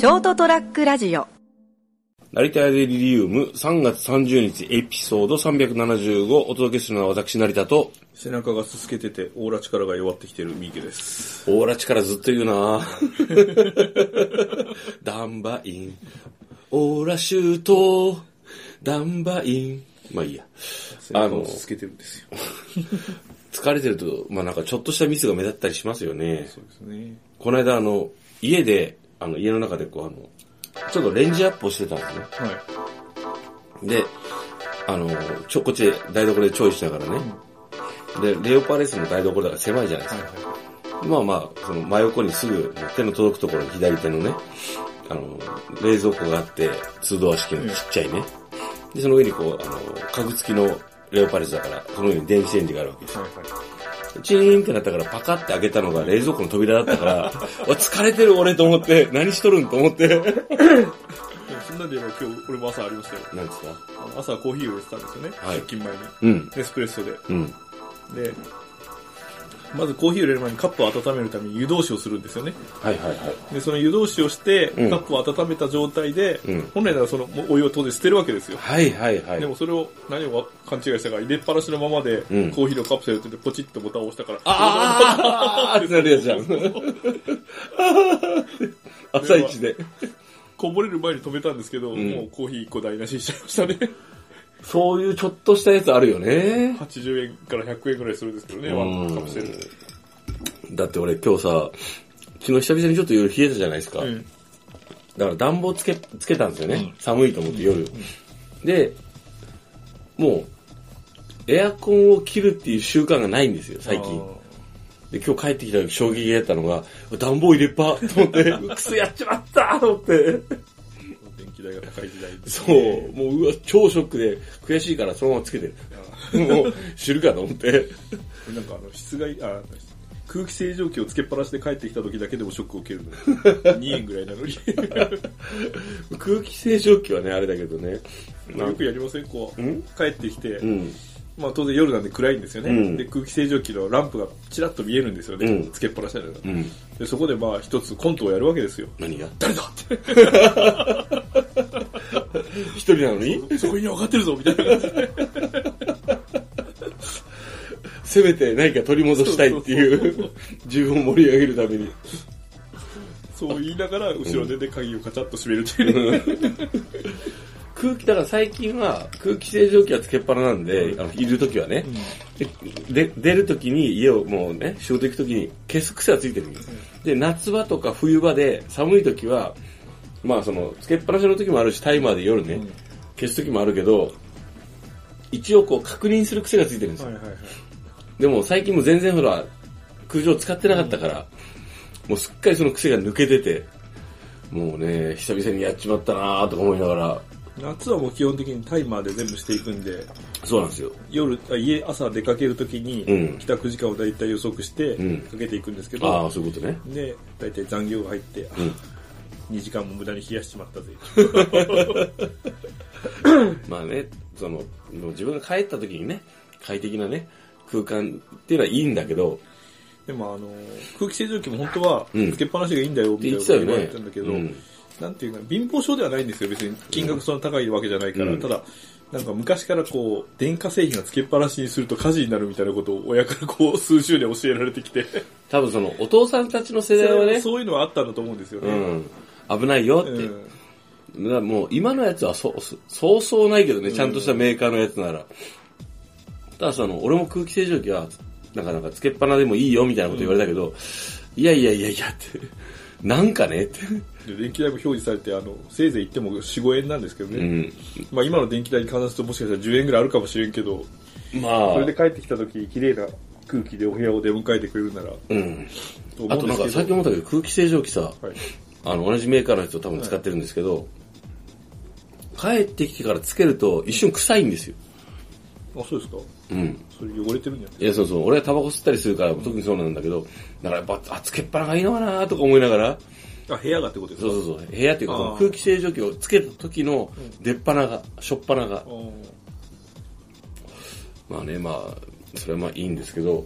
ショートトラックラジオ。成田屋デリリウム3月30日エピソード375お届けするのは私成田と背中がすすけてて、オーラ力が弱ってきてる三池です。オーラ力ずっと言うな。ダンバイン。オーラシュート。ダンバイン。まあいいや。背中をすすけてるんですよ。疲れてるとまあなんかちょっとしたミスが目立ったりしますよね。そうですね。この間あの家であの家の中でこうあのちょっとレンジアップをしてたんですねはい。で、あの、ちょ、こっちで台所で調理しながらね。で、レオパレスの台所だから狭いじゃないですか。まあまあ、その真横にすぐ手の届くところに左手のね、あの、冷蔵庫があって、ツードア式のちっちゃいね。で、その上にこう、あの、家具付きのレオパレスだから、その上に電子レンジがあるわけですよ。はいはい。チーンってなったからパカって開けたのが冷蔵庫の扉だったから、お疲れてる俺と思って、何しとるんと思って。そんなんで今日、俺も朝ありましたよ。なんですか？朝コーヒーを入れてたんですよね。はい出勤前に。うん。エスプレッソで。うん。で、まずコーヒーを入れる前にカップを温めるために湯通しをするんですよね。はいはいはい。で、その湯通しをして、うんカップを温めた状態で、うん本来ならそのお湯を当然捨てるわけですよ。はいはいはい。でもそれを何を勘違いしたか入れっぱなしのままで、うんコーヒーのカプセルってポチッとボタンを押したから、あーってなるやつじゃん。朝一で。こぼれる前に止めたんですけど、んもうコーヒー1個台無しにしちゃいましたね。そういうちょっとしたやつあるよね。80円から100円ぐらいするんですけどね、うんワンカプセル。だって俺今日さ、昨日久々にちょっと夜冷えたじゃないですか。うん。だから暖房つけ、つけたんですよね。寒いと思って夜。で、もう、エアコンを切るっていう習慣がないんですよ、最近。で、今日帰ってきた時衝撃だったのが、暖房入れっぱと思って、くそやっちまったと思って。電気代が高い時代そう、もううわ、超ショックで悔しいからそのままつけてる。もう、知るかと思って。なんかあの、室外、あ、空気清浄機をつけっぱなしで帰ってきた時だけでもショックを受けるの。2円ぐらいなのに。空気清浄機はね、あれだけどね。よくやりません？こう、ん？帰ってきて、うん。まあ当然夜なんで暗いんですよね。うんで、空気清浄機のランプがチラッと見えるんですよね。うんつけっぱなしだから、うん。で、そこでまあ一つコントをやるわけですよ。何が？誰だって。一人なのに？そこに分かってるぞみたいな。感じで。せめて何か取り戻したいっていう、自分を盛り上げるために。そう言いながら、後ろでで鍵をカチャッと閉めるっていう。空気、だから最近は空気清浄機はつけっぱななんで、あの、いるときはね、でで出るときに家をもうね、仕事行くときに消す癖はついてるんですで、夏場とか冬場で寒いときは、まあその、つけっぱなしの時もあるし、タイマーで夜ね、消す時もあるけど、一応こう確認する癖がついてるんですよ。はいはいはい。でも最近も全然ほら、空調使ってなかったから、もうすっかりその癖が抜けてて、もうね、久々にやっちまったなーとか思いながら、夏はもう基本的にタイマーで全部していくんで、そうなんですよ。夜、あ家、朝出かけるときにうん、帰宅時間を大体予測してうん、かけていくんですけあどあ、、そういうことね。で、大体残業が入って、うん。2時間も無駄に冷やしちまったぜ。まあね、その、もう自分が帰った時にね、快適なね、空間っていうのはいいんだけど、でもあの、空気清浄機も本当はうん、つけっぱなしがいいんだよ、みたいなこと言われてんだけど、うんなんていうか、貧乏症ではないんですよ、別に。金額そんな高いわけじゃないから。うんただ、なんか昔からこう、電化製品がつけっぱなしにすると火事になるみたいなことを親からこう、数週で教えられてきて。多分その、お父さんたちの世代はね、そういうのはあったんだと思うんですよね。うん、危ないよって。うんもう今のやつはそそうそうないけどね、ちゃんとしたメーカーのやつなら。ただその、俺も空気清浄機は、なかなかつけっぱなでもいいよみたいなこと言われたけど、いやいやいやいやって、なんかねって。で電気代も表示されて、あの、せいぜい言っても4、5円なんですけどね。うん。まあ今の電気代に換算するともしかしたら10円ぐらいあるかもしれんけど、まあ、それで帰ってきた時、綺麗な空気でお部屋を出迎えてくれるなら、うん。あとなんか。さっき思ったけど、空気清浄機さ、はい。あの、同じメーカーのやつを多分使ってるんですけど、帰ってきてからつけると一瞬臭いんですよ。あ、そうですか？うん。それ汚れてるんじゃないいや、そうそう。俺はタバコ吸ったりするから、特にそうなんだけど、だからやっぱ、あ、つけっぱながいいのかなとか思いながら、あ、部屋がってことですか？そうそうそう。部屋っていうか、空気清浄機をつけた時の出っ鼻が、しょっぱなが。まあね、まあ、それはまあいいんですけど、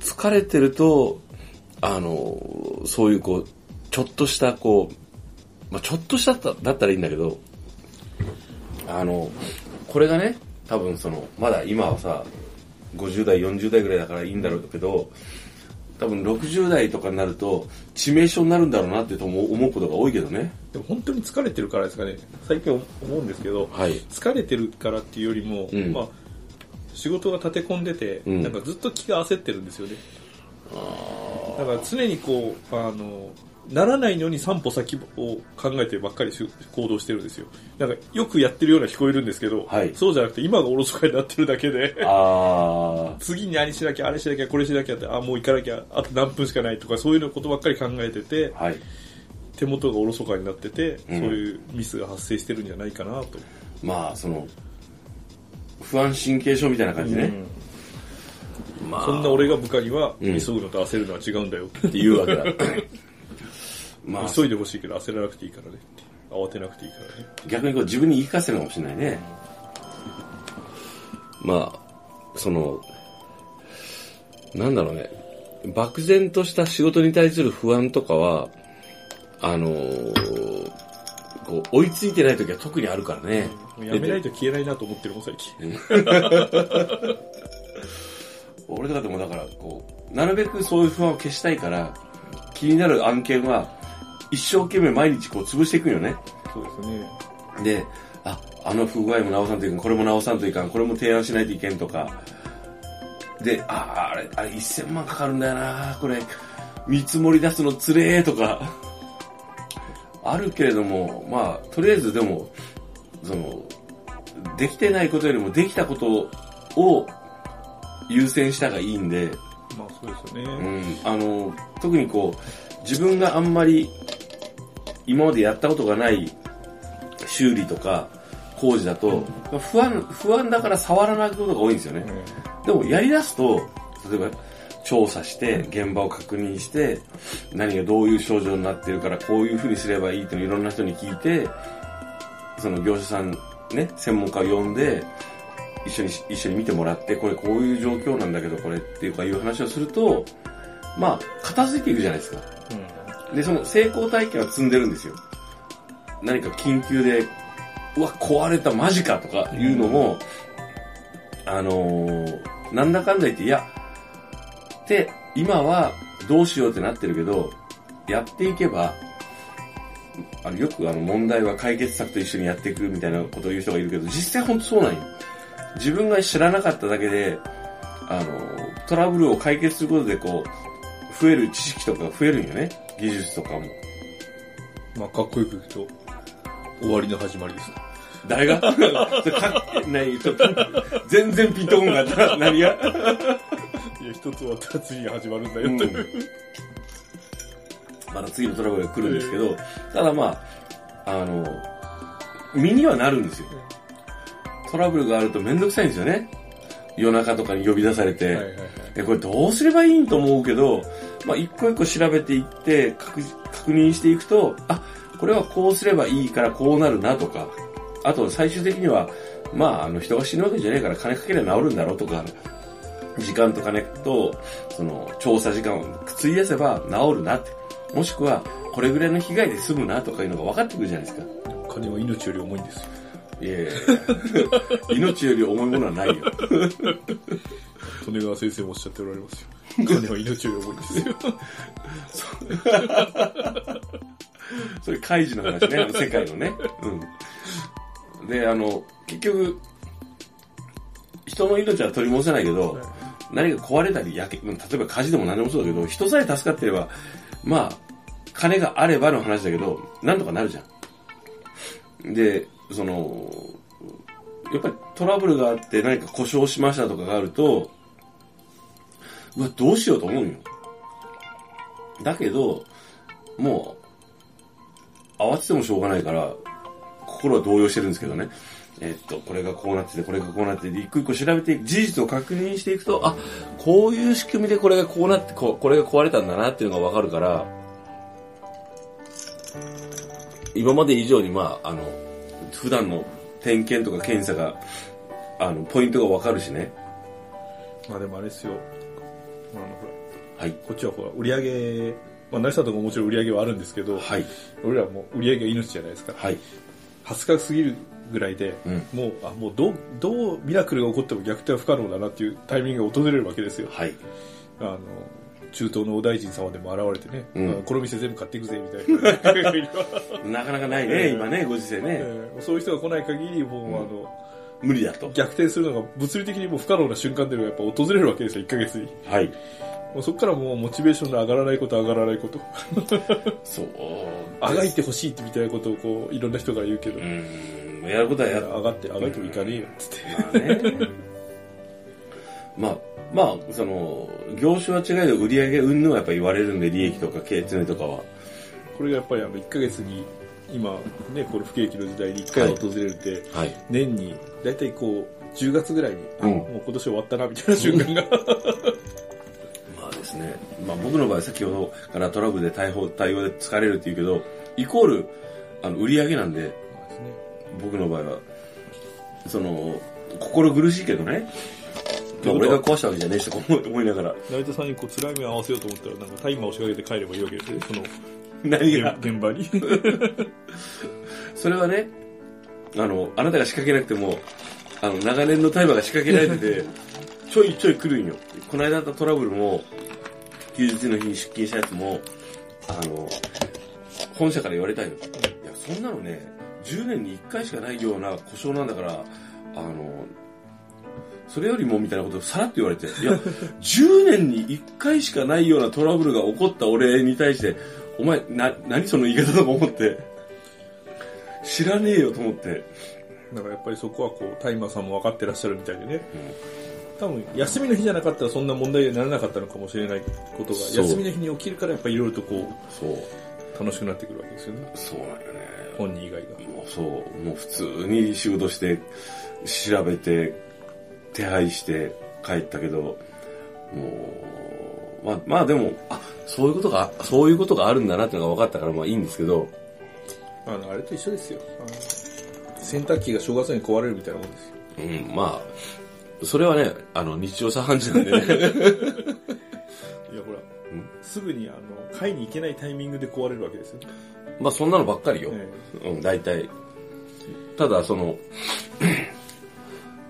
疲れてると、あの、そういうこう、ちょっとしたこう、まあ、ちょっとしただったらいいんだけど、あの、これがね、多分その、まだ今はさ、50代、40代ぐらいだからいいんだろうけど、多分60代とかになると致命傷になるんだろうなって思うことが多いけどね。でも本当に疲れてるからですかね。最近思うんですけど、はい、疲れてるからっていうよりも、うん、まあ、仕事が立て込んでて、うん、なんかずっと気が焦ってるんですよねだから常にこうあのならないのに3歩先を考えてばっかり行動してるんですよ。なんかよくやってるような聞こえるんですけど、はい、そうじゃなくて今がおろそかになってるだけで次にあれしなきゃ、あれしなきゃ、これしなきゃって、あ、もう行かなきゃ、あと何分しかないとかそういうことばっかり考えてて、はい、手元がおろそかになってて、うん、そういうミスが発生してるんじゃないかなと。まあ、その、不安神経症みたいな感じね。うんまあ、そんな俺が部下には、急ぐのと焦るのは違うんだよって言うわけだ。まあ、急いでほしいけど焦らなくていいからね慌てなくていいからね逆にこう自分に言い聞かせるかもしれないね、うん、まあそのなんだろうね。漠然とした仕事に対する不安とかはあのー、こう追いついてない時は特にあるからね、うん、やめないと消えないなと思ってるもん最近 俺とかでもだからこうなるべくそういう不安を消したいから気になる案件は一生懸命毎日こう潰していくよね。そうですね。で、あ、あの不具合も直さんといかん、これも直さんといかん、これも提案しないといけんとか。で、あ、あれ、あれ1000万かかるんだよな、これ、見積もり出すのつれえとか。あるけれども、まあ、とりあえずでも、その、できてないことよりもできたことを優先したがいいんで、まあそうですよね。うん。あの、特にこう、自分があんまり今までやったことがない修理とか工事だと、不安、不安だから触らないことが多いんですよね。でもやり出すと、例えば調査して、現場を確認して、何がどういう症状になってるから、こういうふうにすればいいっていうのをいろんな人に聞いて、その業者さん、ね、専門家を呼んで、一緒に、一緒に見てもらって、これこういう状況なんだけど、これっていうかいう話をすると、まあ、片付いていくじゃないですか。で、その成功体験は積んでるんですよ。何か緊急で、うわ、壊れた、マジかとかいうのも、あのー、なんだかんだ言って、いや、で、今はどうしようってなってるけど、やっていけば、あのよくあの問題は解決策と一緒にやっていくみたいなことを言う人がいるけど、実際本当そうなんよ。自分が知らなかっただけで、あの、トラブルを解決することでこう、増える知識とかが増えるんよね。技術とかも。まあ、かっこよく言うと、終わりの始まりです。誰が？かないちょっと、全然ピンとこんかった。何が？いや、一つ終わったら次が始まるんだよ、うん、まだ次のトラブルが来るんですけど、ただまあ、あの、身にはなるんですよ。トラブルがあるとめんどくさいんですよね。夜中とかに呼び出されて、はいはいはい、え、これどうすればいいんと思うけど、まあ、一個一個調べていって確、確認していくと、あ、これはこうすればいいからこうなるなとか、あと最終的には、まあ、あの人が死ぬわけじゃないから金かければ治るんだろうとか、時間と金と、その、調査時間を費やせば治るなって。もしくは、これぐらいの被害で済むなとかいうのが分かってくるじゃないですか。金は命より重いんですよ。いやいや 命より重いものはないよ。利根川先生もおっしゃっておられますよ。金は命より重いんですよ。それ、怪獣の話ね、世界のね。うん。で、あの、結局、人の命は取り戻せないけど、何か壊れたり焼け、例えば火事でも何でもそうだけど、人さえ助かってれば、まあ、金があればの話だけど、なんとかなるじゃん。で、その、やっぱりトラブルがあって何か故障しましたとかがあると、うわ、どうしようと思うよ。だけど、もう、慌ててもしょうがないから、心は動揺してるんですけどね。えっと、これがこうなってて、これがこうなってて、一個一個調べて、事実を確認していくと、あ、こういう仕組みでこれがこうなって、ここれが壊れたんだなっていうのがわかるから、今まで以上に、まあ、あの、普段の点検とか検査が、あの、ポイントがわかるしね。まあでもあれですよ。あの、ほら。はい。こっちはほら、売り上げまあ、成田とかもちろん売り上げはあるんですけど、はい、俺らも売り上げが命じゃないですか。はい。20日過ぎるぐらいで、うん、もう、あ、もうどう、どうミラクルが起こっても逆転は不可能だなっていうタイミングが訪れるわけですよ。はい。あの、中東のお大臣様でも現れてね、うん、この店全部買っていくぜ、みたいな。なかなかないね、今ね、ご時世ね、えー、そういう人が来ない限り、もう、うん、あの、無理だと。逆転するのが物理的にも不可能な瞬間でのやっぱ訪れるわけですよ、1ヶ月に。はい。もうそこからもうモチベーションの上がらないこと上がらないこと。そう。あがいてほしいってみたいなことをこう、いろんな人が言うけど。うん。やることはや上がって、上がってもいかねえよ、つって。まあね。まあ、まあ、その、業種は違いで売り上げうんぬはやっぱ言われるんで、利益とか経営常とかは。これがやっぱりあの、1ヶ月に、今、ね、この不景気の時代に1回訪れるって、はい、年に、だいたいこう、10月ぐらいに、うん、もう今年終わったな、みたいな瞬間が、まあですね、まあ僕の場合先ほどからトラブルで対応対応で疲れるって言うけど、イコール、あの、売り上げなんで、僕の場合は、その、心苦しいけどね、まあ、俺が壊したわけじゃねえしと 思いながら。成田さんにこう辛い目を合わせようと思ったら、なんかタイマーを仕掛けて帰ればいいわけですね、その、何が？現場に。それはね、あの、あなたが仕掛けなくても、あの、長年のタイマーが仕掛けられてて、ちょいちょい来るんよ。この間あったトラブルも、休日の日に出勤したやつも、あの、本社から言われたよ。いや、そんなのね、10年に1回しかないような故障なんだから、あの、それよりもみたいなことをさらっと言われて、いや、10年に1回しかないようなトラブルが起こった俺に対して、お前、な、何その言い方とか思って、知らねえよと思って。だからやっぱりそこはこう、タイマーさんも分かってらっしゃるみたいでね。うん、多分、休みの日じゃなかったらそんな問題にならなかったのかもしれないことが、休みの日に起きるからやっぱりいろいろとこう、そう。楽しくなってくるわけですよね。そうなんよね。本人以外が。もうそう、もう普通に仕事して、調べて、手配して帰ったけど、もう、まあ、まあでも、あ、そういうことが、そういうことがあるんだなってのが分かったからまあいいんですけど。あの、あれと一緒ですよ。洗濯機が正月に壊れるみたいなもんですよ。うん、まあ、それはね、あの、日常茶飯事なんでね。いや、ほら、すぐにあの、買いに行けないタイミングで壊れるわけですよ。まあそんなのばっかりよ。えうん、大体。ただ、その、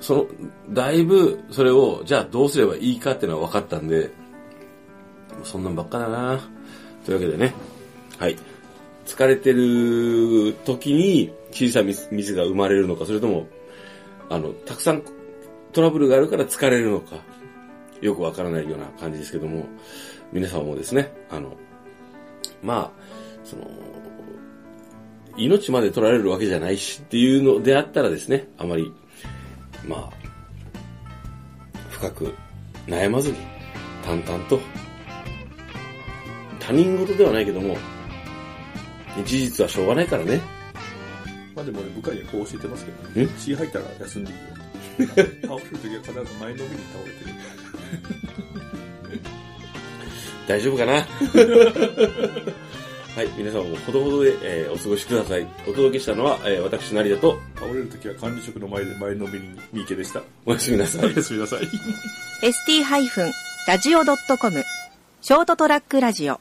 その、だいぶそれを、じゃあどうすればいいかっていうのは分かったんで、そんなんばっかだなというわけでね、はい。疲れてる時に小さな水が生まれるのか、それとも、あの、たくさんトラブルがあるから疲れるのか、よくわからないような感じですけども、皆さんもですね、あの、まあ、その、命まで取られるわけじゃないしっていうのであったらですね、あまりまあ、深く悩まずに、淡々と、他人事ではないけども、事実はしょうがないからね。まあでもね、部下にはこう教えてますけどね。血入ったら休んでいいよ。倒れるときは必ず前のめりに倒れてる。大丈夫かな？はい、皆さんもほどほどで、えー、お過ごしください。お届けしたのは、えー、私、成田と、倒れるときは管理職の前で前のめりに三池でした。おやすみなさい。おやすみなさい。st-radio.com ショートトラックラジオ